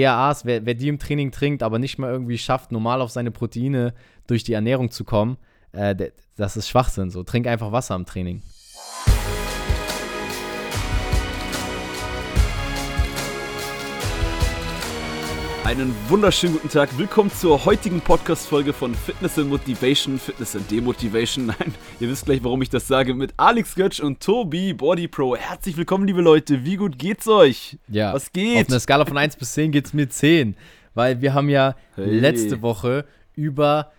ERAs, wer, wer die im Training trinkt, aber nicht mal irgendwie schafft, normal auf seine Proteine durch die Ernährung zu kommen, äh, das ist Schwachsinn. So, trink einfach Wasser im Training. Einen wunderschönen guten Tag. Willkommen zur heutigen Podcast-Folge von Fitness and Motivation, Fitness and Demotivation. Nein, ihr wisst gleich, warum ich das sage. Mit Alex Götsch und Tobi Body Pro. Herzlich willkommen, liebe Leute. Wie gut geht's euch? Ja. Was geht? Auf einer Skala von 1 bis 10 geht's mir 10. Weil wir haben ja hey. letzte Woche über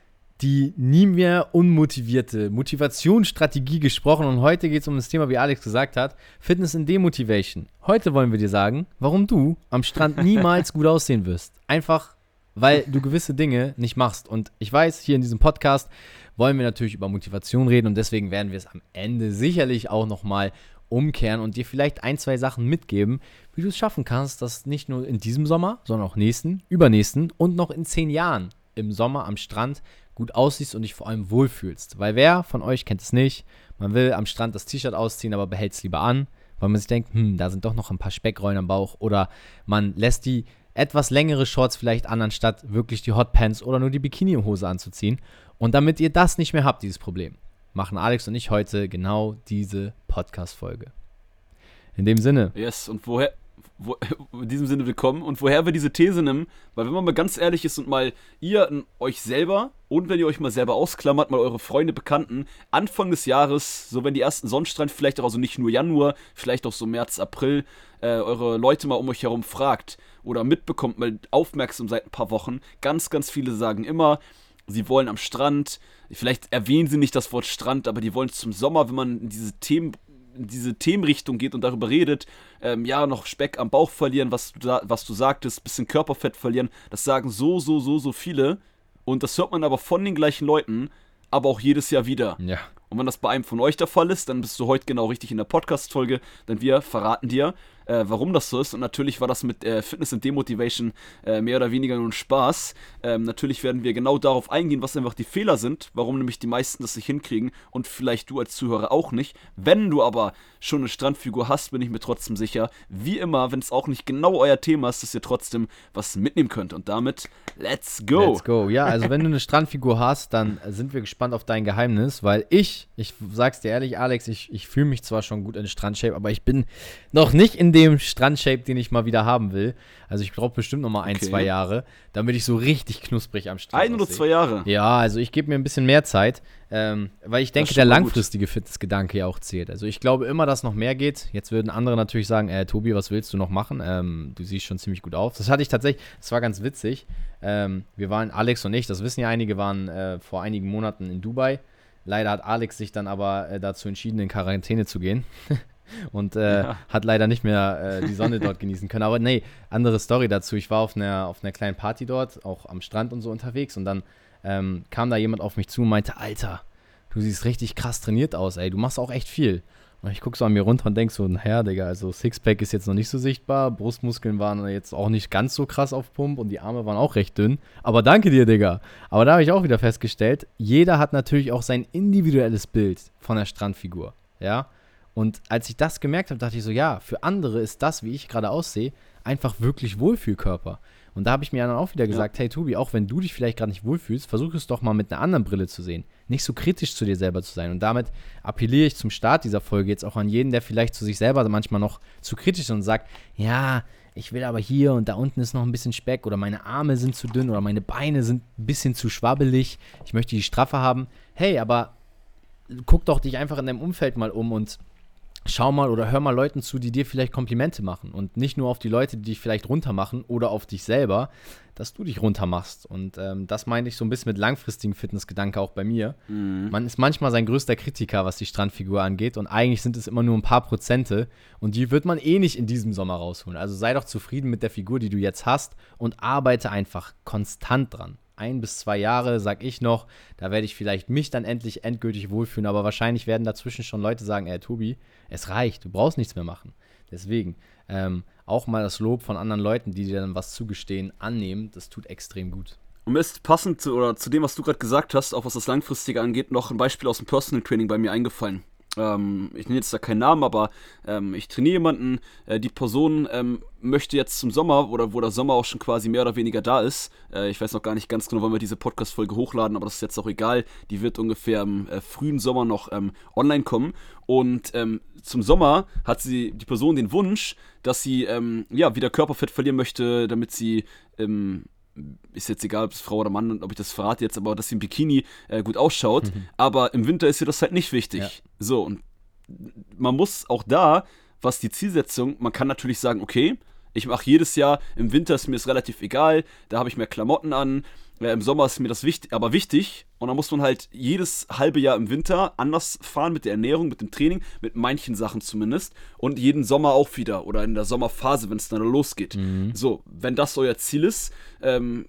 die nie mehr unmotivierte Motivationsstrategie gesprochen und heute geht es um das Thema, wie Alex gesagt hat, Fitness in Demotivation. Heute wollen wir dir sagen, warum du am Strand niemals gut aussehen wirst. Einfach, weil du gewisse Dinge nicht machst. Und ich weiß, hier in diesem Podcast wollen wir natürlich über Motivation reden und deswegen werden wir es am Ende sicherlich auch nochmal umkehren und dir vielleicht ein, zwei Sachen mitgeben, wie du es schaffen kannst, dass nicht nur in diesem Sommer, sondern auch nächsten, übernächsten und noch in zehn Jahren im Sommer am Strand gut aussiehst und dich vor allem wohlfühlst. Weil wer von euch kennt es nicht, man will am Strand das T-Shirt ausziehen, aber behält es lieber an, weil man sich denkt, hm, da sind doch noch ein paar Speckrollen am Bauch. Oder man lässt die etwas längere Shorts vielleicht an, anstatt wirklich die Hotpants oder nur die Bikini-Hose anzuziehen. Und damit ihr das nicht mehr habt, dieses Problem, machen Alex und ich heute genau diese Podcast-Folge. In dem Sinne. Yes, und woher, wo, in diesem Sinne willkommen. Und woher wir diese These nehmen, weil wenn man mal ganz ehrlich ist und mal ihr euch selber und wenn ihr euch mal selber ausklammert, mal eure Freunde, Bekannten, Anfang des Jahres, so wenn die ersten Sonnenstrahlen, vielleicht auch also nicht nur Januar, vielleicht auch so März, April, äh, eure Leute mal um euch herum fragt oder mitbekommt, mal aufmerksam seit ein paar Wochen, ganz, ganz viele sagen immer, sie wollen am Strand, vielleicht erwähnen sie nicht das Wort Strand, aber die wollen zum Sommer, wenn man diese Themen in diese Themenrichtung geht und darüber redet, ähm, ja, noch Speck am Bauch verlieren, was du, da, was du sagtest, bisschen Körperfett verlieren, das sagen so, so, so, so viele. Und das hört man aber von den gleichen Leuten, aber auch jedes Jahr wieder. Ja. Und wenn das bei einem von euch der Fall ist, dann bist du heute genau richtig in der Podcast-Folge, denn wir verraten dir, äh, warum das so ist. Und natürlich war das mit äh, Fitness und Demotivation äh, mehr oder weniger nur ein Spaß. Ähm, natürlich werden wir genau darauf eingehen, was einfach die Fehler sind, warum nämlich die meisten das nicht hinkriegen und vielleicht du als Zuhörer auch nicht. Wenn du aber schon eine Strandfigur hast, bin ich mir trotzdem sicher, wie immer, wenn es auch nicht genau euer Thema ist, dass ihr trotzdem was mitnehmen könnt. Und damit, let's go! Let's go. Ja, also wenn du eine Strandfigur hast, dann sind wir gespannt auf dein Geheimnis, weil ich, ich sag's dir ehrlich, Alex, ich, ich fühle mich zwar schon gut in Strandshape, aber ich bin noch nicht in dem Strandshape, den ich mal wieder haben will. Also ich brauche bestimmt noch mal ein, okay. zwei Jahre, damit ich so richtig knusprig am Strand Ein oder zwei Jahre? Ja, also ich gebe mir ein bisschen mehr Zeit, ähm, weil ich denke, der langfristige Fitnessgedanke ja auch zählt. Also ich glaube immer, dass noch mehr geht. Jetzt würden andere natürlich sagen, äh, Tobi, was willst du noch machen? Ähm, du siehst schon ziemlich gut auf. Das hatte ich tatsächlich, das war ganz witzig. Ähm, wir waren, Alex und ich, das wissen ja einige, waren äh, vor einigen Monaten in Dubai. Leider hat Alex sich dann aber äh, dazu entschieden, in Quarantäne zu gehen. und äh, ja. hat leider nicht mehr äh, die Sonne dort genießen können. Aber nee, andere Story dazu. Ich war auf einer, auf einer kleinen Party dort, auch am Strand und so unterwegs und dann ähm, kam da jemand auf mich zu und meinte, Alter, du siehst richtig krass trainiert aus, ey, du machst auch echt viel. Und ich gucke so an mir runter und denke so, naja, Digga, also Sixpack ist jetzt noch nicht so sichtbar, Brustmuskeln waren jetzt auch nicht ganz so krass auf Pump und die Arme waren auch recht dünn. Aber danke dir, Digga. Aber da habe ich auch wieder festgestellt, jeder hat natürlich auch sein individuelles Bild von der Strandfigur, ja. Und als ich das gemerkt habe, dachte ich so, ja, für andere ist das, wie ich gerade aussehe, einfach wirklich Wohlfühlkörper. Und da habe ich mir dann auch wieder gesagt, ja. hey Tobi, auch wenn du dich vielleicht gerade nicht wohlfühlst, versuch es doch mal mit einer anderen Brille zu sehen. Nicht so kritisch zu dir selber zu sein. Und damit appelliere ich zum Start dieser Folge jetzt auch an jeden, der vielleicht zu sich selber manchmal noch zu kritisch ist und sagt, ja, ich will aber hier und da unten ist noch ein bisschen Speck oder meine Arme sind zu dünn oder meine Beine sind ein bisschen zu schwabbelig, ich möchte die straffer haben. Hey, aber guck doch dich einfach in deinem Umfeld mal um und schau mal oder hör mal Leuten zu, die dir vielleicht Komplimente machen und nicht nur auf die Leute, die dich vielleicht runtermachen oder auf dich selber, dass du dich runtermachst. Und ähm, das meine ich so ein bisschen mit langfristigen Fitnessgedanke auch bei mir. Mhm. Man ist manchmal sein größter Kritiker, was die Strandfigur angeht und eigentlich sind es immer nur ein paar Prozente und die wird man eh nicht in diesem Sommer rausholen. Also sei doch zufrieden mit der Figur, die du jetzt hast und arbeite einfach konstant dran ein bis zwei Jahre, sag ich noch, da werde ich vielleicht mich dann endlich endgültig wohlfühlen, aber wahrscheinlich werden dazwischen schon Leute sagen, ey Tobi, es reicht, du brauchst nichts mehr machen. Deswegen ähm, auch mal das Lob von anderen Leuten, die dir dann was zugestehen, annehmen, das tut extrem gut. Und mir ist passend zu, oder zu dem, was du gerade gesagt hast, auch was das Langfristige angeht, noch ein Beispiel aus dem Personal Training bei mir eingefallen. Ähm, ich nenne jetzt da keinen Namen, aber ähm, ich trainiere jemanden, äh, die Person ähm, möchte jetzt zum Sommer oder wo der Sommer auch schon quasi mehr oder weniger da ist. Äh, ich weiß noch gar nicht ganz genau, wann wir diese Podcast-Folge hochladen, aber das ist jetzt auch egal. Die wird ungefähr im äh, frühen Sommer noch ähm, online kommen. Und ähm, zum Sommer hat sie die Person den Wunsch, dass sie ähm, ja wieder Körperfett verlieren möchte, damit sie ist jetzt egal, ob es Frau oder Mann, ob ich das verrate jetzt, aber dass sie im Bikini äh, gut ausschaut. Mhm. Aber im Winter ist ihr das halt nicht wichtig. Ja. So, und man muss auch da, was die Zielsetzung, man kann natürlich sagen, okay, ich mache jedes Jahr, im Winter ist mir es relativ egal, da habe ich mehr Klamotten an, äh, Im Sommer ist mir das wichtig, aber wichtig. Und da muss man halt jedes halbe Jahr im Winter anders fahren mit der Ernährung, mit dem Training, mit manchen Sachen zumindest. Und jeden Sommer auch wieder oder in der Sommerphase, wenn es dann losgeht. Mhm. So, wenn das euer Ziel ist, ähm,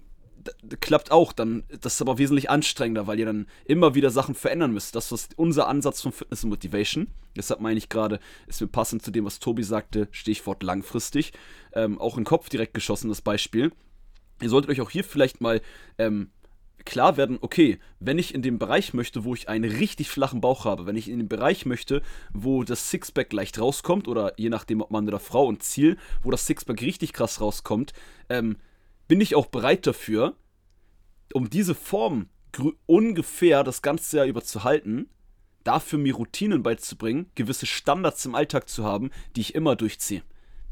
klappt auch, dann das ist aber wesentlich anstrengender, weil ihr dann immer wieder Sachen verändern müsst. Das ist unser Ansatz von Fitness und Motivation. Deshalb meine ich gerade, ist mir passend zu dem, was Tobi sagte, Stichwort langfristig. Ähm, auch in den Kopf direkt geschossen, das Beispiel ihr solltet euch auch hier vielleicht mal ähm, klar werden, okay, wenn ich in dem Bereich möchte, wo ich einen richtig flachen Bauch habe, wenn ich in dem Bereich möchte, wo das Sixpack leicht rauskommt, oder je nachdem, ob Mann oder Frau und Ziel, wo das Sixpack richtig krass rauskommt, ähm, bin ich auch bereit dafür, um diese Form ungefähr das ganze Jahr über zu halten, dafür mir Routinen beizubringen, gewisse Standards im Alltag zu haben, die ich immer durchziehe.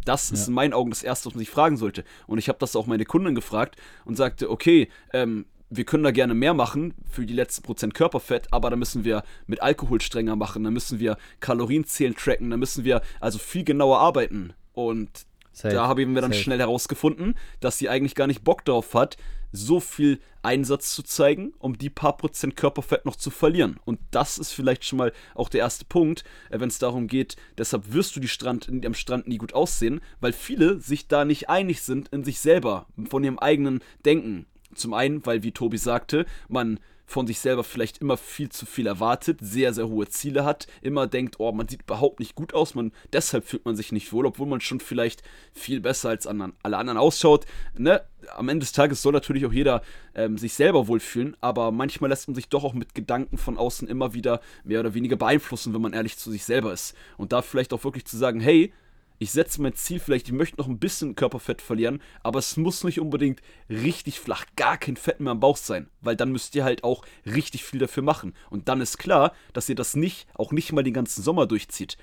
Das ist in meinen Augen das Erste, was man sich fragen sollte. Und ich habe das auch meine Kunden gefragt und sagte, okay, ähm, wir können da gerne mehr machen für die letzten Prozent Körperfett, aber da müssen wir mit Alkohol strenger machen, da müssen wir Kalorienzählen tracken, da müssen wir also viel genauer arbeiten. Und Safe. da haben wir dann Safe. schnell herausgefunden, dass sie eigentlich gar nicht Bock darauf hat, so viel Einsatz zu zeigen, um die paar Prozent Körperfett noch zu verlieren. Und das ist vielleicht schon mal auch der erste Punkt, äh, wenn es darum geht, deshalb wirst du die Strand, am Strand nie gut aussehen, weil viele sich da nicht einig sind in sich selber, von ihrem eigenen Denken. Zum einen, weil, wie Tobi sagte, man von sich selber vielleicht immer viel zu viel erwartet, sehr, sehr hohe Ziele hat, immer denkt, oh, man sieht überhaupt nicht gut aus, man, deshalb fühlt man sich nicht wohl, obwohl man schon vielleicht viel besser als anderen, alle anderen ausschaut. Ne? Am Ende des Tages soll natürlich auch jeder ähm, sich selber wohlfühlen, aber manchmal lässt man sich doch auch mit Gedanken von außen immer wieder mehr oder weniger beeinflussen, wenn man ehrlich zu sich selber ist. Und da vielleicht auch wirklich zu sagen, hey, ich setze mein Ziel vielleicht, ich möchte noch ein bisschen Körperfett verlieren, aber es muss nicht unbedingt richtig flach, gar kein Fett mehr am Bauch sein, weil dann müsst ihr halt auch richtig viel dafür machen. Und dann ist klar, dass ihr das nicht, auch nicht mal den ganzen Sommer durchzieht.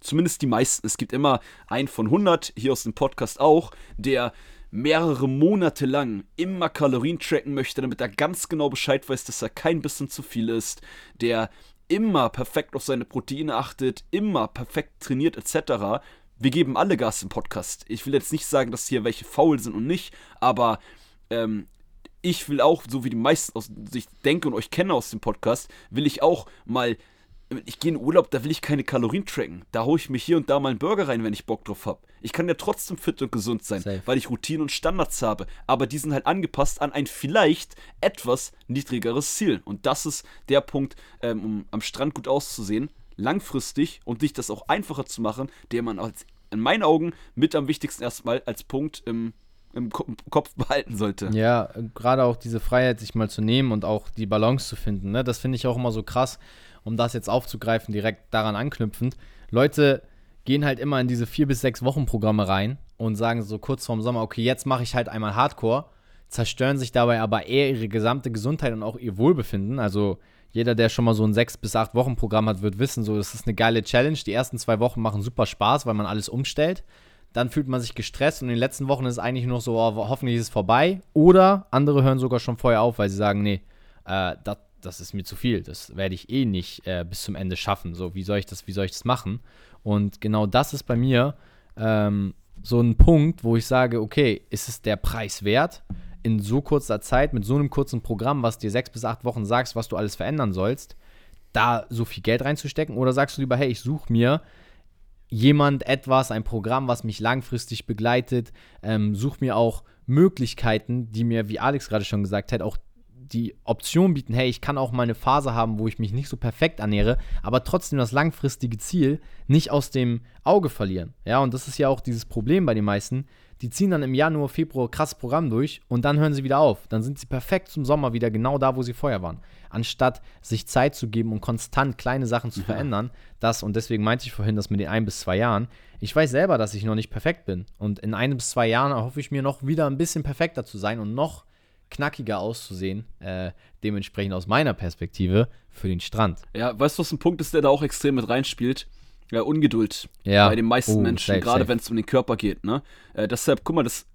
Zumindest die meisten. Es gibt immer einen von 100, hier aus dem Podcast auch, der mehrere Monate lang immer Kalorien tracken möchte, damit er ganz genau Bescheid weiß, dass er kein bisschen zu viel ist, der immer perfekt auf seine Proteine achtet, immer perfekt trainiert etc., wir geben alle Gas im Podcast. Ich will jetzt nicht sagen, dass hier welche faul sind und nicht, aber ähm, ich will auch, so wie die meisten aus sich denke und euch kenne aus dem Podcast, will ich auch mal. Ich gehe in Urlaub, da will ich keine Kalorien tracken. Da hole ich mich hier und da mal einen Burger rein, wenn ich Bock drauf habe. Ich kann ja trotzdem fit und gesund sein, Safe. weil ich Routinen und Standards habe. Aber die sind halt angepasst an ein vielleicht etwas niedrigeres Ziel. Und das ist der Punkt, ähm, um am Strand gut auszusehen langfristig und sich das auch einfacher zu machen, der man als in meinen Augen mit am wichtigsten erstmal als Punkt im, im, Kopf behalten sollte. Ja, gerade auch diese Freiheit, sich mal zu nehmen und auch die Balance zu finden. Ne? Das finde ich auch immer so krass, um das jetzt aufzugreifen, direkt daran anknüpfend. Leute gehen halt immer in diese vier bis sechs Wochen Programme rein und sagen so kurz vorm Sommer, okay, jetzt mache ich halt einmal Hardcore, zerstören sich dabei aber eher ihre gesamte Gesundheit und auch ihr Wohlbefinden. Also jeder, der schon mal so ein sechs bis acht Wochen Programm hat, wird wissen, so das ist eine geile Challenge. Die ersten zwei Wochen machen super Spaß, weil man alles umstellt. Dann fühlt man sich gestresst und in den letzten Wochen ist es eigentlich nur so, oh, hoffentlich ist es vorbei. Oder andere hören sogar schon vorher auf, weil sie sagen, nee, äh, das, das ist mir zu viel. Das werde ich eh nicht äh, bis zum Ende schaffen. So, wie soll ich das, wie soll ich das machen? Und genau das ist bei mir ähm, so ein Punkt, wo ich sage, okay, ist es der Preis wert? In so kurzer Zeit mit so einem kurzen Programm, was dir sechs bis acht Wochen sagst, was du alles verändern sollst, da so viel Geld reinzustecken? Oder sagst du lieber, hey, ich suche mir jemand, etwas, ein Programm, was mich langfristig begleitet, ähm, such mir auch Möglichkeiten, die mir, wie Alex gerade schon gesagt hat, auch die Option bieten, hey, ich kann auch mal eine Phase haben, wo ich mich nicht so perfekt ernähre, aber trotzdem das langfristige Ziel nicht aus dem Auge verlieren. Ja, und das ist ja auch dieses Problem bei den meisten. Die ziehen dann im Januar, Februar krasses Programm durch und dann hören sie wieder auf. Dann sind sie perfekt zum Sommer wieder genau da, wo sie vorher waren. Anstatt sich Zeit zu geben und konstant kleine Sachen zu ja. verändern. Das, und deswegen meinte ich vorhin, das mit den ein bis zwei Jahren. Ich weiß selber, dass ich noch nicht perfekt bin. Und in ein bis zwei Jahren erhoffe ich mir noch wieder ein bisschen perfekter zu sein und noch knackiger auszusehen, äh, dementsprechend aus meiner Perspektive für den Strand. Ja, weißt du, was ein Punkt ist, der da auch extrem mit reinspielt? Ja, Ungeduld ja. bei den meisten oh, Menschen, gerade wenn es um den Körper geht. Ne? Äh, deshalb, guck mal, das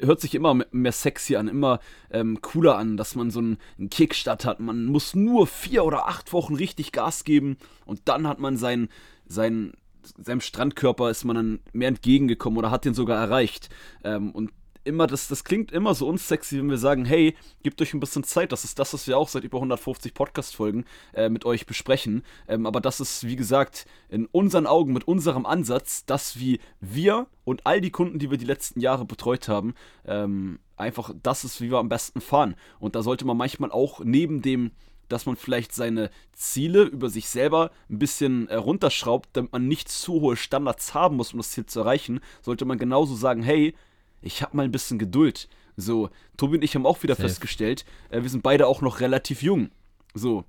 hört sich immer mehr sexy an, immer ähm, cooler an, dass man so einen, einen Kickstart hat. Man muss nur vier oder acht Wochen richtig Gas geben und dann hat man seinen, seinen seinem Strandkörper ist man dann mehr entgegengekommen oder hat den sogar erreicht. Ähm, und immer, das, das klingt immer so unsexy, wenn wir sagen, hey, gebt euch ein bisschen Zeit. Das ist das, was wir auch seit über 150 Podcast-Folgen äh, mit euch besprechen. Ähm, aber das ist, wie gesagt, in unseren Augen, mit unserem Ansatz, dass wie wir und all die Kunden, die wir die letzten Jahre betreut haben, ähm, einfach das ist, wie wir am besten fahren. Und da sollte man manchmal auch neben dem dass man vielleicht seine Ziele über sich selber ein bisschen äh, runterschraubt, damit man nicht zu hohe Standards haben muss, um das Ziel zu erreichen, sollte man genauso sagen, hey, ich habe mal ein bisschen Geduld. So, Tobi und ich haben auch wieder Safe. festgestellt, äh, wir sind beide auch noch relativ jung. So.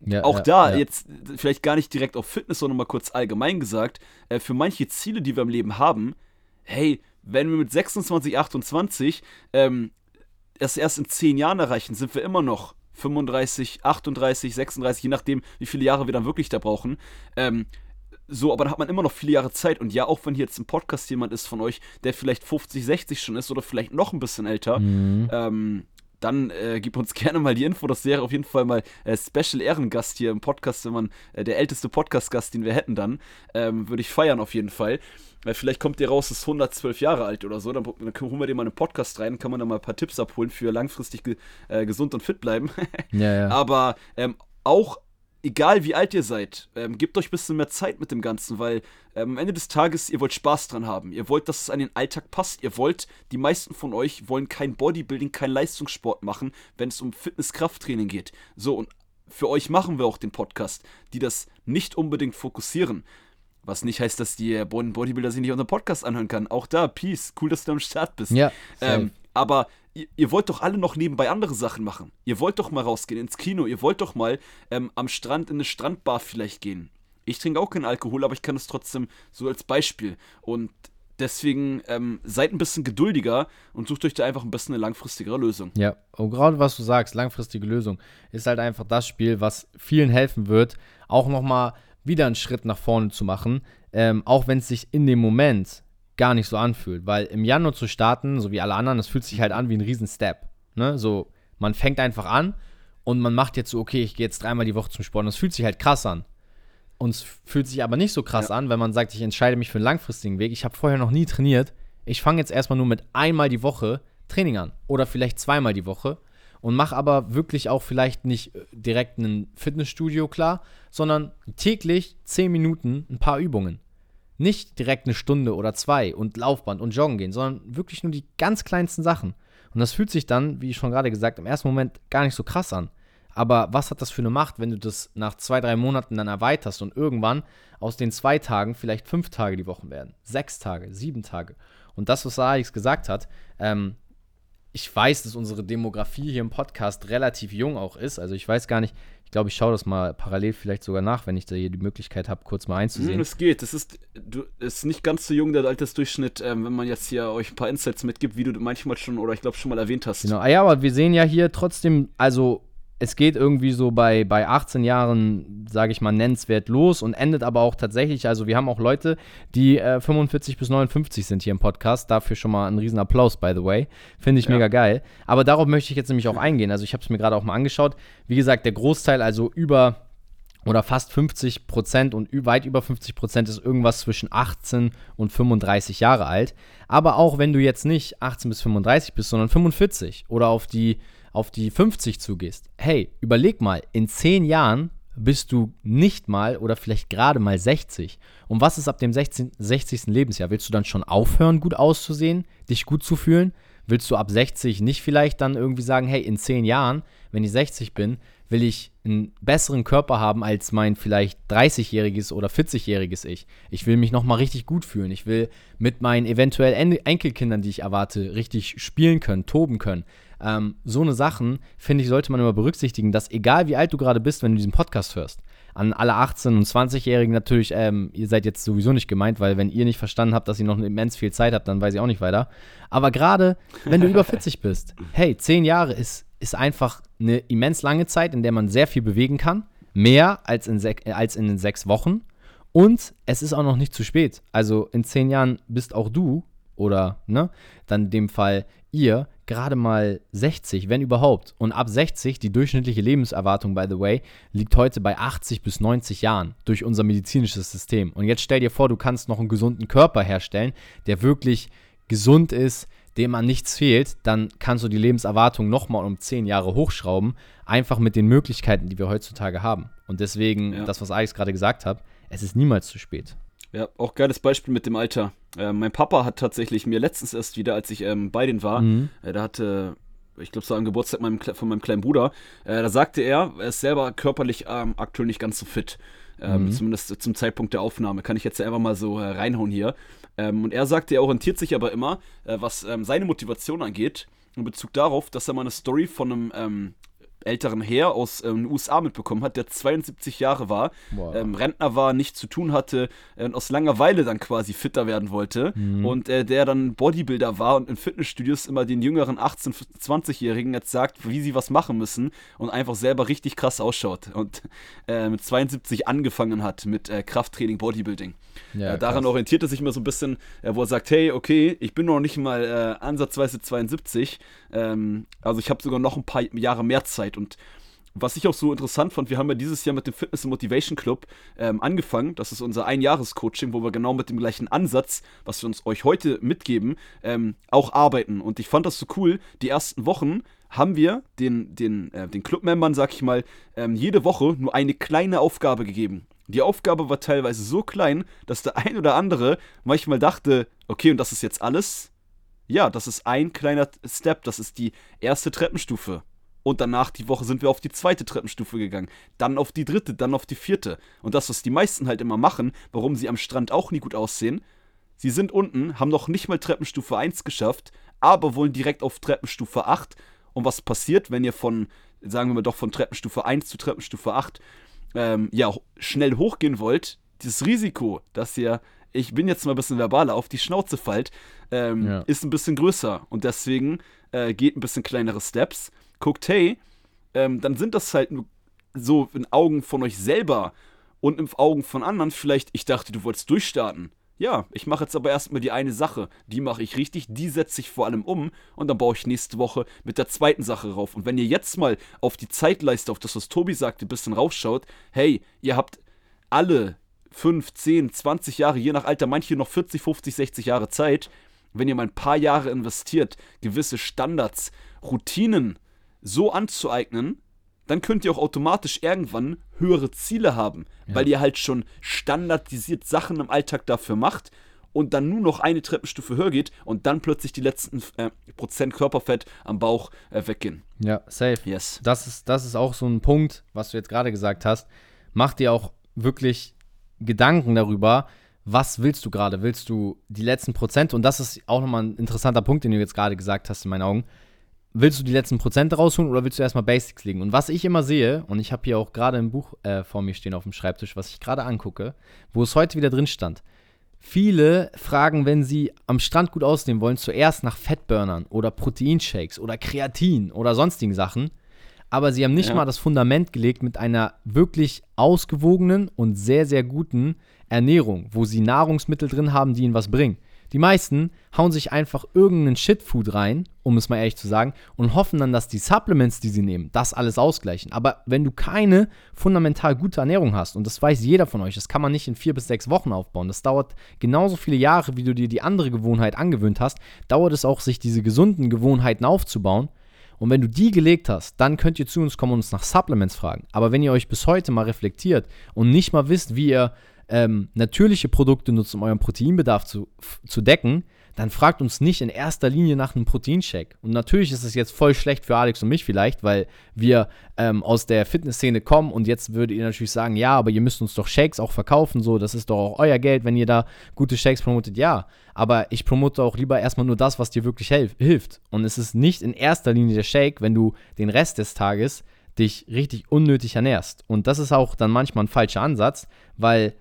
Ja, auch ja, da, ja. jetzt vielleicht gar nicht direkt auf Fitness, sondern mal kurz allgemein gesagt, äh, für manche Ziele, die wir im Leben haben, hey, wenn wir mit 26, 28 ähm, das erst in 10 Jahren erreichen, sind wir immer noch 35, 38, 36, je nachdem, wie viele Jahre wir dann wirklich da brauchen. Ähm, so, aber dann hat man immer noch viele Jahre Zeit. Und ja, auch wenn hier jetzt im Podcast jemand ist von euch, der vielleicht 50, 60 schon ist oder vielleicht noch ein bisschen älter, mhm. ähm, dann äh, gib uns gerne mal die Info. Das wäre auf jeden Fall mal äh, Special Ehrengast hier im Podcast, wenn man äh, der älteste Podcast-Gast, den wir hätten dann. Ähm, Würde ich feiern auf jeden Fall. Weil vielleicht kommt der raus, ist 112 Jahre alt oder so. Dann, dann holen wir den mal einen Podcast rein, kann man da mal ein paar Tipps abholen für langfristig ge äh, gesund und fit bleiben. ja, ja. Aber ähm, auch egal wie alt ihr seid, ähm, gebt euch ein bisschen mehr Zeit mit dem Ganzen, weil ähm, am Ende des Tages, ihr wollt Spaß dran haben. Ihr wollt, dass es an den Alltag passt. Ihr wollt, die meisten von euch wollen kein Bodybuilding, kein Leistungssport machen, wenn es um Fitness-Krafttraining geht. So, und für euch machen wir auch den Podcast, die das nicht unbedingt fokussieren. Was nicht heißt, dass die Bodybuilder sich nicht unseren Podcast anhören kann. Auch da, Peace, cool, dass du am Start bist. Ja. Ähm, aber ihr, ihr, wollt doch alle noch nebenbei andere Sachen machen. Ihr wollt doch mal rausgehen ins Kino. Ihr wollt doch mal ähm, am Strand in eine Strandbar vielleicht gehen. Ich trinke auch keinen Alkohol, aber ich kann es trotzdem so als Beispiel. Und deswegen ähm, seid ein bisschen geduldiger und sucht euch da einfach ein bisschen eine langfristigere Lösung. Ja, und gerade was du sagst, langfristige Lösung, ist halt einfach das Spiel, was vielen helfen wird, auch nochmal wieder einen Schritt nach vorne zu machen, ähm, auch wenn es sich in dem Moment gar nicht so anfühlt. Weil im Januar zu starten, so wie alle anderen, das fühlt sich halt an wie ein Riesen-Step. Ne? So, man fängt einfach an und man macht jetzt so, okay, ich gehe jetzt dreimal die Woche zum Sport. Und es fühlt sich halt krass an. Und es fühlt sich aber nicht so krass ja. an, wenn man sagt, ich entscheide mich für einen langfristigen Weg. Ich habe vorher noch nie trainiert. Ich fange jetzt erstmal nur mit einmal die Woche Training an. Oder vielleicht zweimal die Woche. Und mache aber wirklich auch vielleicht nicht äh, direkt ein Fitnessstudio klar, sondern täglich 10 Minuten ein paar Übungen. Nicht direkt eine Stunde oder zwei und Laufband und Joggen gehen, sondern wirklich nur die ganz kleinsten Sachen. Und das fühlt sich dann, wie ich schon gerade gesagt, im ersten Moment gar nicht so krass an. Aber was hat das für eine Macht, wenn du das nach zwei, drei Monaten dann erweiterst und irgendwann aus den zwei Tagen vielleicht fünf Tage die Woche werden? Sechs Tage, sieben Tage. Und das, was Alex gesagt hat, ähm, ich weiß, dass unsere Demografie hier im Podcast relativ jung auch ist. Also ich weiß gar nicht, ich glaube, ich schaue das mal parallel vielleicht sogar nach, wenn ich da hier die Möglichkeit habe, kurz mal einzusehen. Es geht. Es ist, du, ist nicht ganz so jung, der Altersdurchschnitt, ähm, wenn man jetzt hier euch ein paar Insights mitgibt, wie du manchmal schon oder ich glaube schon mal erwähnt hast. Genau. Ah ja, aber wir sehen ja hier trotzdem, also es geht irgendwie so bei, bei 18 Jahren, sage ich mal, nennenswert los und endet aber auch tatsächlich, also wir haben auch Leute, die äh, 45 bis 59 sind hier im Podcast. Dafür schon mal einen riesen Applaus, by the way. Finde ich ja. mega geil. Aber darauf möchte ich jetzt nämlich auch eingehen. Also ich habe es mir gerade auch mal angeschaut. Wie gesagt, der Großteil, also über oder fast 50 Prozent und weit über 50 Prozent ist irgendwas zwischen 18 und 35 Jahre alt. Aber auch wenn du jetzt nicht 18 bis 35 bist, sondern 45 oder auf die auf die 50 zugehst, hey, überleg mal, in 10 Jahren bist du nicht mal oder vielleicht gerade mal 60. Und was ist ab dem 16, 60. Lebensjahr? Willst du dann schon aufhören, gut auszusehen, dich gut zu fühlen? willst du ab 60 nicht vielleicht dann irgendwie sagen, hey, in 10 Jahren, wenn ich 60 bin, will ich einen besseren Körper haben als mein vielleicht 30-jähriges oder 40-jähriges Ich. Ich will mich nochmal richtig gut fühlen. Ich will mit meinen eventuell en Enkelkindern, die ich erwarte, richtig spielen können, toben können. Ähm, so eine Sachen, finde ich, sollte man immer berücksichtigen, dass egal wie alt du gerade bist, wenn du diesen Podcast hörst, an alle 18- und 20-Jährigen natürlich, ähm, ihr seid jetzt sowieso nicht gemeint, weil wenn ihr nicht verstanden habt, dass ihr noch immens viel Zeit habt, dann weiß ich auch nicht weiter. Aber gerade, wenn du über 40 bist, hey, 10 Jahre ist ist einfach eine immens lange Zeit, in der man sehr viel bewegen kann. Mehr als in, als in den sechs Wochen. Und es ist auch noch nicht zu spät. Also in zehn Jahren bist auch du oder ne, dann in dem Fall ihr gerade mal 60, wenn überhaupt. Und ab 60, die durchschnittliche Lebenserwartung, by the way, liegt heute bei 80 bis 90 Jahren durch unser medizinisches System. Und jetzt stell dir vor, du kannst noch einen gesunden Körper herstellen, der wirklich gesund ist, dem an nichts fehlt, dann kannst du die Lebenserwartung nochmal um zehn Jahre hochschrauben, einfach mit den Möglichkeiten, die wir heutzutage haben. Und deswegen, ja. das, was Alex gerade gesagt hat, es ist niemals zu spät. Ja, auch geiles Beispiel mit dem Alter. Äh, mein Papa hat tatsächlich mir letztens erst wieder, als ich ähm, bei denen war, mhm. äh, da hatte ich glaube, es war am Geburtstag meinem, von meinem kleinen Bruder, äh, da sagte er, er ist selber körperlich ähm, aktuell nicht ganz so fit. Ähm, mhm. Zumindest zum Zeitpunkt der Aufnahme. Kann ich jetzt einfach mal so äh, reinhauen hier. Ähm, und er sagte, er orientiert sich aber immer, äh, was ähm, seine Motivation angeht, in Bezug darauf, dass er mal eine Story von einem ähm, älteren Herr aus ähm, den USA mitbekommen hat, der 72 Jahre war, wow. ähm, Rentner war, nichts zu tun hatte äh, und aus Langeweile dann quasi fitter werden wollte mhm. und äh, der dann Bodybuilder war und in Fitnessstudios immer den jüngeren 18-, 20-Jährigen jetzt sagt, wie sie was machen müssen und einfach selber richtig krass ausschaut und äh, mit 72 angefangen hat mit äh, Krafttraining, Bodybuilding. Ja, äh, daran orientiert er sich immer so ein bisschen, äh, wo er sagt, hey, okay, ich bin noch nicht mal ansatzweise 72, ähm, also ich habe sogar noch ein paar Jahre mehr Zeit. Und was ich auch so interessant fand, wir haben ja dieses Jahr mit dem Fitness Motivation Club ähm, angefangen. Das ist unser Einjahres-Coaching, wo wir genau mit dem gleichen Ansatz, was wir uns euch heute mitgeben, ähm, auch arbeiten. Und ich fand das so cool. Die ersten Wochen haben wir den, den, äh, den Clubmembern, sag ich mal, ähm, jede Woche nur eine kleine Aufgabe gegeben. Die Aufgabe war teilweise so klein, dass der ein oder andere manchmal dachte, okay, und das ist jetzt alles? Ja, das ist ein kleiner Step, das ist die erste Treppenstufe. Und danach die Woche sind wir auf die zweite Treppenstufe gegangen, dann auf die dritte, dann auf die vierte. Und das, was die meisten halt immer machen, warum sie am Strand auch nie gut aussehen, sie sind unten, haben noch nicht mal Treppenstufe 1 geschafft, aber wollen direkt auf Treppenstufe 8. Und was passiert, wenn ihr von, sagen wir mal doch von Treppenstufe 1 zu Treppenstufe 8, ähm, ja, schnell hochgehen wollt, das Risiko, dass ihr ich bin jetzt mal ein bisschen verbaler, auf die Schnauze fallt, ähm, ja. ist ein bisschen größer. Und deswegen äh, geht ein bisschen kleinere Steps. Guckt, hey, ähm, dann sind das halt nur so in Augen von euch selber und in Augen von anderen vielleicht, ich dachte, du wolltest durchstarten. Ja, ich mache jetzt aber erstmal die eine Sache. Die mache ich richtig, die setze ich vor allem um und dann baue ich nächste Woche mit der zweiten Sache rauf. Und wenn ihr jetzt mal auf die Zeitleiste, auf das, was Tobi sagte, ein bisschen rausschaut, hey, ihr habt alle 5, 10, 20 Jahre, je nach Alter, manche noch 40, 50, 60 Jahre Zeit, wenn ihr mal ein paar Jahre investiert, gewisse Standards, Routinen so anzueignen, dann könnt ihr auch automatisch irgendwann höhere Ziele haben, ja. weil ihr halt schon standardisiert Sachen im Alltag dafür macht und dann nur noch eine Treppenstufe höher geht und dann plötzlich die letzten äh, Prozent Körperfett am Bauch äh, weggehen. Ja, safe. Yes. Das ist, das ist auch so ein Punkt, was du jetzt gerade gesagt hast. Mach dir auch wirklich Gedanken darüber, was willst du gerade? Willst du die letzten Prozent? Und das ist auch nochmal ein interessanter Punkt, den du jetzt gerade gesagt hast, in meinen Augen. Willst du die letzten Prozent rausholen oder willst du erstmal Basics legen? Und was ich immer sehe, und ich habe hier auch gerade ein Buch äh, vor mir stehen auf dem Schreibtisch, was ich gerade angucke, wo es heute wieder drin stand. Viele fragen, wenn sie am Strand gut aussehen wollen, zuerst nach Fettburnern oder Proteinshakes oder Kreatin oder sonstigen Sachen aber sie haben nicht ja. mal das Fundament gelegt mit einer wirklich ausgewogenen und sehr, sehr guten Ernährung, wo sie Nahrungsmittel drin haben, die ihnen was bringen. Die meisten hauen sich einfach irgendeinen Shitfood rein, um es mal ehrlich zu sagen, und hoffen dann, dass die Supplements, die sie nehmen, das alles ausgleichen. Aber wenn du keine fundamental gute Ernährung hast, und das weiß jeder von euch, das kann man nicht in vier bis sechs Wochen aufbauen, das dauert genauso viele Jahre, wie du dir die andere Gewohnheit angewöhnt hast, dauert es auch, sich diese gesunden Gewohnheiten aufzubauen. Und wenn du die gelegt hast, dann könnt ihr zu uns kommen und uns nach Supplements fragen. Aber wenn ihr euch bis heute mal reflektiert und nicht mal wisst, wie ihr ähm, natürliche Produkte nutzt, um euren Proteinbedarf zu, zu decken, dann fragt uns nicht in erster Linie nach einem Proteinshake. Und natürlich ist es jetzt voll schlecht für Alex und mich vielleicht, weil wir ähm, aus der Fitnessszene kommen und jetzt würdet ihr natürlich sagen, ja, aber ihr müsst uns doch Shakes auch verkaufen, so, das ist doch auch euer Geld, wenn ihr da gute Shakes promotet. Ja, aber ich promote auch lieber erstmal nur das, was dir wirklich hilft. Und es ist nicht in erster Linie der Shake, wenn du den Rest des Tages dich richtig unnötig ernährst. Und das ist auch dann manchmal ein falscher Ansatz, weil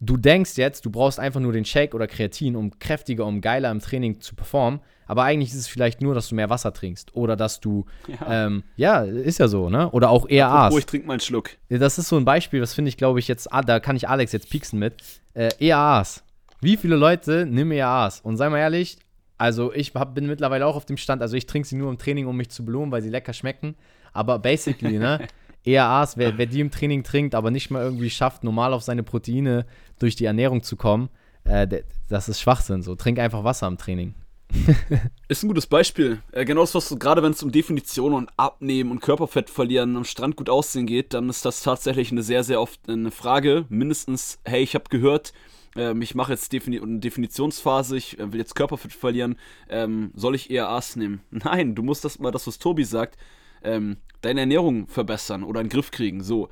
du denkst jetzt, du brauchst einfach nur den Shake oder Kreatin, um kräftiger, um geiler im Training zu performen. Aber eigentlich ist es vielleicht nur, dass du mehr Wasser trinkst oder dass du, ja, ähm, ja ist ja so, ne? Oder auch eher Apropos, ich trinke mal einen Schluck. Das ist so ein Beispiel, das finde ich, glaube ich, jetzt, ah, da kann ich Alex jetzt pieksen mit. Äh, EAAs. Wie viele Leute nehmen EAAs? Und sei mal ehrlich, also ich hab, bin mittlerweile auch auf dem Stand, also ich trinke sie nur im Training, um mich zu belohnen, weil sie lecker schmecken. Aber basically, ne? EAAs, wer, wer die im Training trinkt, aber nicht mal irgendwie schafft, normal auf seine Proteine durch die Ernährung zu kommen, äh, das ist Schwachsinn. So, trink einfach Wasser im Training. ist ein gutes Beispiel. Äh, genau das, was gerade wenn es um Definition und Abnehmen und Körperfett verlieren am Strand gut aussehen geht, dann ist das tatsächlich eine sehr, sehr oft eine Frage. Mindestens, hey, ich habe gehört, ähm, ich mache jetzt Defini eine Definitionsphase, ich äh, will jetzt Körperfett verlieren, ähm, soll ich eher Aas nehmen? Nein, du musst das mal, das, was Tobi sagt, ähm, deine Ernährung verbessern oder in den Griff kriegen. So.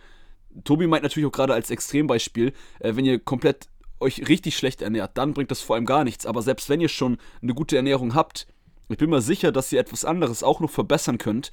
Tobi meint natürlich auch gerade als Extrembeispiel, äh, wenn ihr komplett euch richtig schlecht ernährt, dann bringt das vor allem gar nichts. Aber selbst wenn ihr schon eine gute Ernährung habt, ich bin mir sicher, dass ihr etwas anderes auch noch verbessern könnt,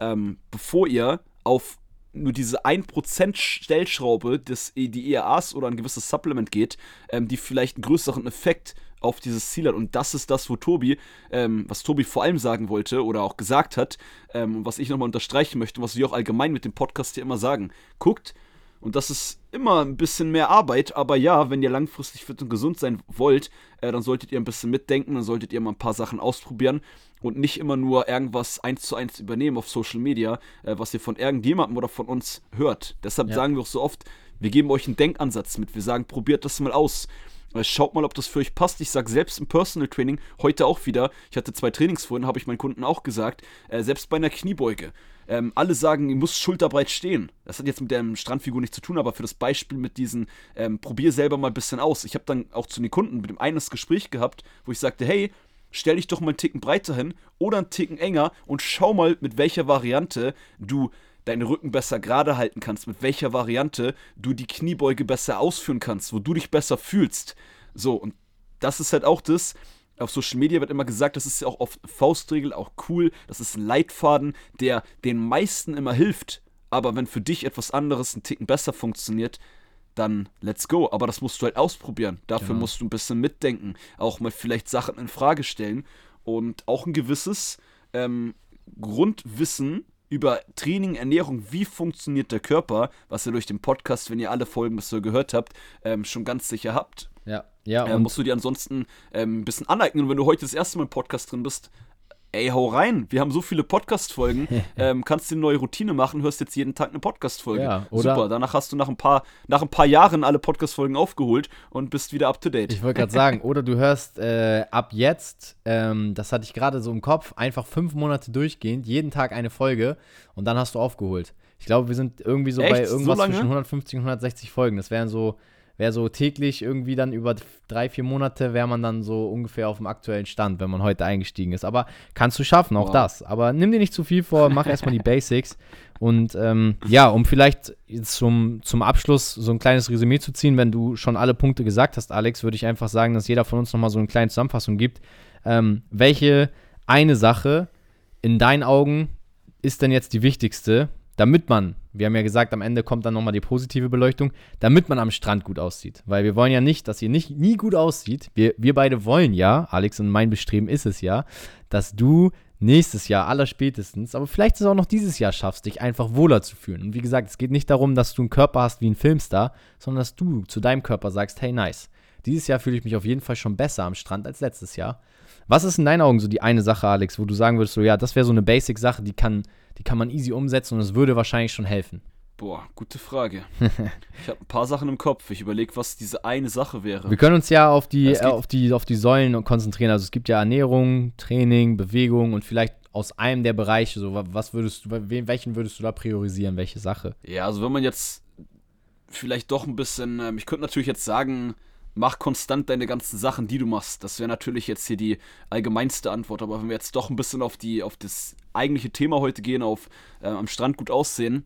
ähm, bevor ihr auf nur diese 1% Stellschraube des die ERAs oder ein gewisses Supplement geht, ähm, die vielleicht einen größeren Effekt auf dieses Ziel hat. Und das ist das, wo Tobi, ähm, was Tobi vor allem sagen wollte oder auch gesagt hat, ähm, was ich nochmal unterstreichen möchte, was wir auch allgemein mit dem Podcast hier immer sagen. Guckt, und das ist immer ein bisschen mehr Arbeit, aber ja, wenn ihr langfristig fit und gesund sein wollt, äh, dann solltet ihr ein bisschen mitdenken, dann solltet ihr mal ein paar Sachen ausprobieren und nicht immer nur irgendwas eins zu eins übernehmen auf Social Media, äh, was ihr von irgendjemandem oder von uns hört. Deshalb ja. sagen wir auch so oft, wir geben euch einen Denkansatz mit. Wir sagen, probiert das mal aus. Schaut mal, ob das für euch passt. Ich sage selbst im Personal Training heute auch wieder. Ich hatte zwei Trainings vorhin, habe ich meinen Kunden auch gesagt. Äh, selbst bei einer Kniebeuge. Ähm, alle sagen, ihr müsst schulterbreit stehen. Das hat jetzt mit der Strandfigur nichts zu tun, aber für das Beispiel mit diesen, ähm, probier selber mal ein bisschen aus. Ich habe dann auch zu den Kunden mit dem einen das Gespräch gehabt, wo ich sagte, hey, stell dich doch mal einen Ticken breiter hin oder einen Ticken enger und schau mal, mit welcher Variante du deinen Rücken besser gerade halten kannst, mit welcher Variante du die Kniebeuge besser ausführen kannst, wo du dich besser fühlst. So, und das ist halt auch das. Auf Social Media wird immer gesagt, das ist ja auch auf Faustregel auch cool. Das ist ein Leitfaden, der den meisten immer hilft. Aber wenn für dich etwas anderes einen Ticken besser funktioniert, dann let's go. Aber das musst du halt ausprobieren. Dafür genau. musst du ein bisschen mitdenken. Auch mal vielleicht Sachen in Frage stellen. Und auch ein gewisses ähm, Grundwissen über Training, Ernährung, wie funktioniert der Körper, was ihr durch den Podcast, wenn ihr alle Folgen bis so gehört habt, ähm, schon ganz sicher habt. Ja, ja. Äh, musst du dir ansonsten ähm, ein bisschen aneignen. Und wenn du heute das erste Mal im Podcast drin bist, ey, hau rein. Wir haben so viele Podcast-Folgen. ähm, kannst dir eine neue Routine machen, hörst jetzt jeden Tag eine Podcast-Folge. Ja, Super. Danach hast du nach ein paar, nach ein paar Jahren alle Podcast-Folgen aufgeholt und bist wieder up to date. Ich wollte gerade sagen, oder du hörst äh, ab jetzt, ähm, das hatte ich gerade so im Kopf, einfach fünf Monate durchgehend, jeden Tag eine Folge und dann hast du aufgeholt. Ich glaube, wir sind irgendwie so Echt? bei irgendwas so zwischen 150 und 160 Folgen. Das wären so wäre so täglich irgendwie dann über drei, vier Monate wäre man dann so ungefähr auf dem aktuellen Stand, wenn man heute eingestiegen ist. Aber kannst du schaffen, auch wow. das. Aber nimm dir nicht zu viel vor, mach erstmal die Basics. Und ähm, ja, um vielleicht zum, zum Abschluss so ein kleines Resümee zu ziehen, wenn du schon alle Punkte gesagt hast, Alex, würde ich einfach sagen, dass jeder von uns nochmal so eine kleine Zusammenfassung gibt. Ähm, welche eine Sache in deinen Augen ist denn jetzt die wichtigste, damit man, wir haben ja gesagt, am Ende kommt dann nochmal die positive Beleuchtung, damit man am Strand gut aussieht. Weil wir wollen ja nicht, dass ihr nicht nie gut aussieht. Wir, wir beide wollen ja, Alex und mein Bestreben ist es ja, dass du nächstes Jahr allerspätestens, aber vielleicht ist auch noch dieses Jahr schaffst, dich einfach wohler zu fühlen. Und wie gesagt, es geht nicht darum, dass du einen Körper hast wie ein Filmstar, sondern dass du zu deinem Körper sagst, hey nice, dieses Jahr fühle ich mich auf jeden Fall schon besser am Strand als letztes Jahr. Was ist in deinen Augen so die eine Sache, Alex, wo du sagen würdest, so ja, das wäre so eine Basic-Sache, die kann die kann man easy umsetzen und es würde wahrscheinlich schon helfen? Boah, gute Frage. ich habe ein paar Sachen im Kopf. Ich überlege, was diese eine Sache wäre. Wir können uns ja auf die, äh, auf die, auf die Säulen konzentrieren. Also es gibt ja Ernährung, Training, Bewegung und vielleicht aus einem der Bereiche, so was würdest du, welchen würdest du da priorisieren, welche Sache? Ja, also wenn man jetzt vielleicht doch ein bisschen, ähm, ich könnte natürlich jetzt sagen, mach konstant deine ganzen Sachen, die du machst. Das wäre natürlich jetzt hier die allgemeinste Antwort, aber wenn wir jetzt doch ein bisschen auf die, auf das eigentliche Thema heute gehen, auf äh, am Strand gut aussehen,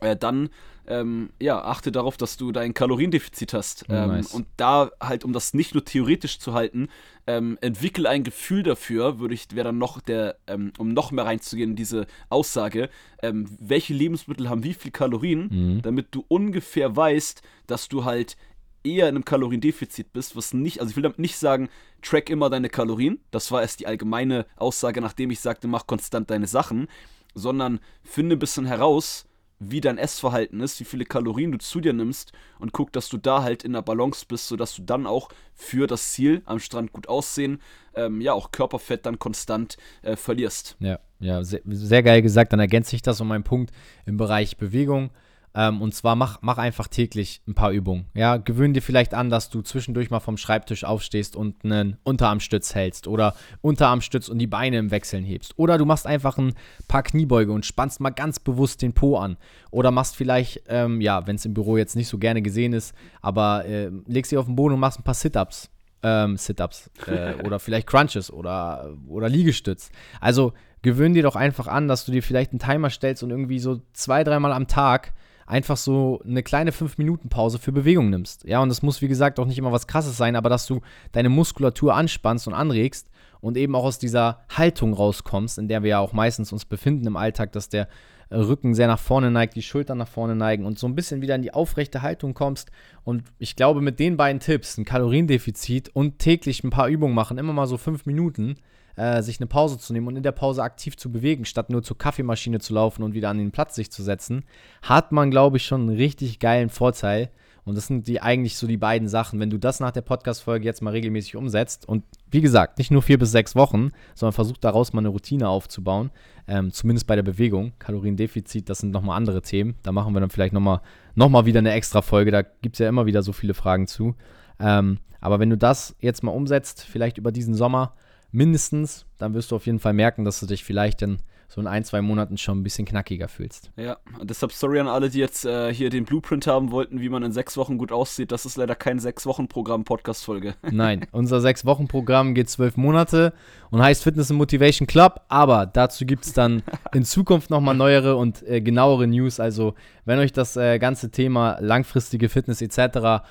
äh, dann ähm, ja, achte darauf, dass du dein Kaloriendefizit hast. Oh, ähm, nice. Und da halt, um das nicht nur theoretisch zu halten, ähm, entwickel ein Gefühl dafür, würde ich, wäre dann noch der, ähm, um noch mehr reinzugehen in diese Aussage, ähm, welche Lebensmittel haben wie viel Kalorien, mhm. damit du ungefähr weißt, dass du halt eher in einem Kaloriendefizit bist, was nicht, also ich will damit nicht sagen, track immer deine Kalorien, das war erst die allgemeine Aussage, nachdem ich sagte, mach konstant deine Sachen, sondern finde ein bisschen heraus, wie dein Essverhalten ist, wie viele Kalorien du zu dir nimmst und guck, dass du da halt in der Balance bist, sodass du dann auch für das Ziel am Strand gut aussehen, ähm, ja, auch Körperfett dann konstant äh, verlierst. Ja, ja, sehr, sehr geil gesagt. Dann ergänze ich das um meinen Punkt im Bereich Bewegung. Ähm, und zwar mach, mach einfach täglich ein paar Übungen. Ja, gewöhn dir vielleicht an, dass du zwischendurch mal vom Schreibtisch aufstehst und einen Unterarmstütz hältst oder Unterarmstütz und die Beine im Wechseln hebst. Oder du machst einfach ein paar Kniebeuge und spannst mal ganz bewusst den Po an. Oder machst vielleicht, ähm, ja, wenn es im Büro jetzt nicht so gerne gesehen ist, aber äh, legst dich auf den Boden und machst ein paar Sit-Ups. Ähm, Sit-Ups. Äh, oder vielleicht Crunches oder, oder Liegestütz. Also gewöhn dir doch einfach an, dass du dir vielleicht einen Timer stellst und irgendwie so zwei, dreimal am Tag einfach so eine kleine 5-Minuten-Pause für Bewegung nimmst. Ja, und das muss, wie gesagt, auch nicht immer was Krasses sein, aber dass du deine Muskulatur anspannst und anregst und eben auch aus dieser Haltung rauskommst, in der wir ja auch meistens uns befinden im Alltag, dass der Rücken sehr nach vorne neigt, die Schultern nach vorne neigen und so ein bisschen wieder in die aufrechte Haltung kommst. Und ich glaube, mit den beiden Tipps, ein Kaloriendefizit und täglich ein paar Übungen machen, immer mal so fünf Minuten, äh, sich eine Pause zu nehmen und in der Pause aktiv zu bewegen, statt nur zur Kaffeemaschine zu laufen und wieder an den Platz sich zu setzen, hat man, glaube ich, schon einen richtig geilen Vorteil. Und das sind die eigentlich so die beiden Sachen. Wenn du das nach der Podcast-Folge jetzt mal regelmäßig umsetzt und wie gesagt, nicht nur vier bis sechs Wochen, sondern versucht daraus mal eine Routine aufzubauen, ähm, zumindest bei der Bewegung. Kaloriendefizit, das sind nochmal andere Themen. Da machen wir dann vielleicht nochmal noch mal wieder eine extra Folge. Da gibt es ja immer wieder so viele Fragen zu. Ähm, aber wenn du das jetzt mal umsetzt, vielleicht über diesen Sommer, mindestens, dann wirst du auf jeden Fall merken, dass du dich vielleicht in so in ein, zwei Monaten schon ein bisschen knackiger fühlst. Ja, deshalb sorry an alle, die jetzt äh, hier den Blueprint haben wollten, wie man in sechs Wochen gut aussieht. Das ist leider kein Sechs-Wochen-Programm-Podcast-Folge. Nein, unser Sechs-Wochen-Programm geht zwölf Monate und heißt Fitness and Motivation Club, aber dazu gibt es dann in Zukunft nochmal neuere und äh, genauere News. Also, wenn euch das äh, ganze Thema langfristige Fitness etc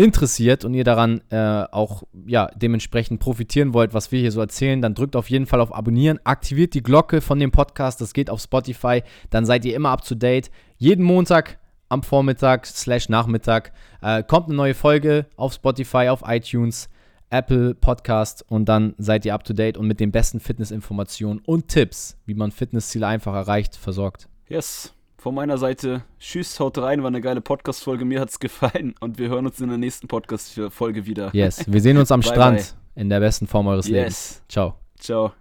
interessiert und ihr daran äh, auch ja, dementsprechend profitieren wollt, was wir hier so erzählen, dann drückt auf jeden Fall auf Abonnieren, aktiviert die Glocke von dem Podcast, das geht auf Spotify, dann seid ihr immer up to date. Jeden Montag am Vormittag slash Nachmittag äh, kommt eine neue Folge auf Spotify, auf iTunes, Apple Podcast und dann seid ihr up to date und mit den besten Fitnessinformationen und Tipps, wie man Fitnessziele einfach erreicht, versorgt. Yes von meiner Seite, tschüss, haut rein, war eine geile Podcast-Folge, mir hat's gefallen und wir hören uns in der nächsten Podcast-Folge wieder. Yes, wir sehen uns am bye Strand bye. in der besten Form eures yes. Lebens. Ciao. Ciao.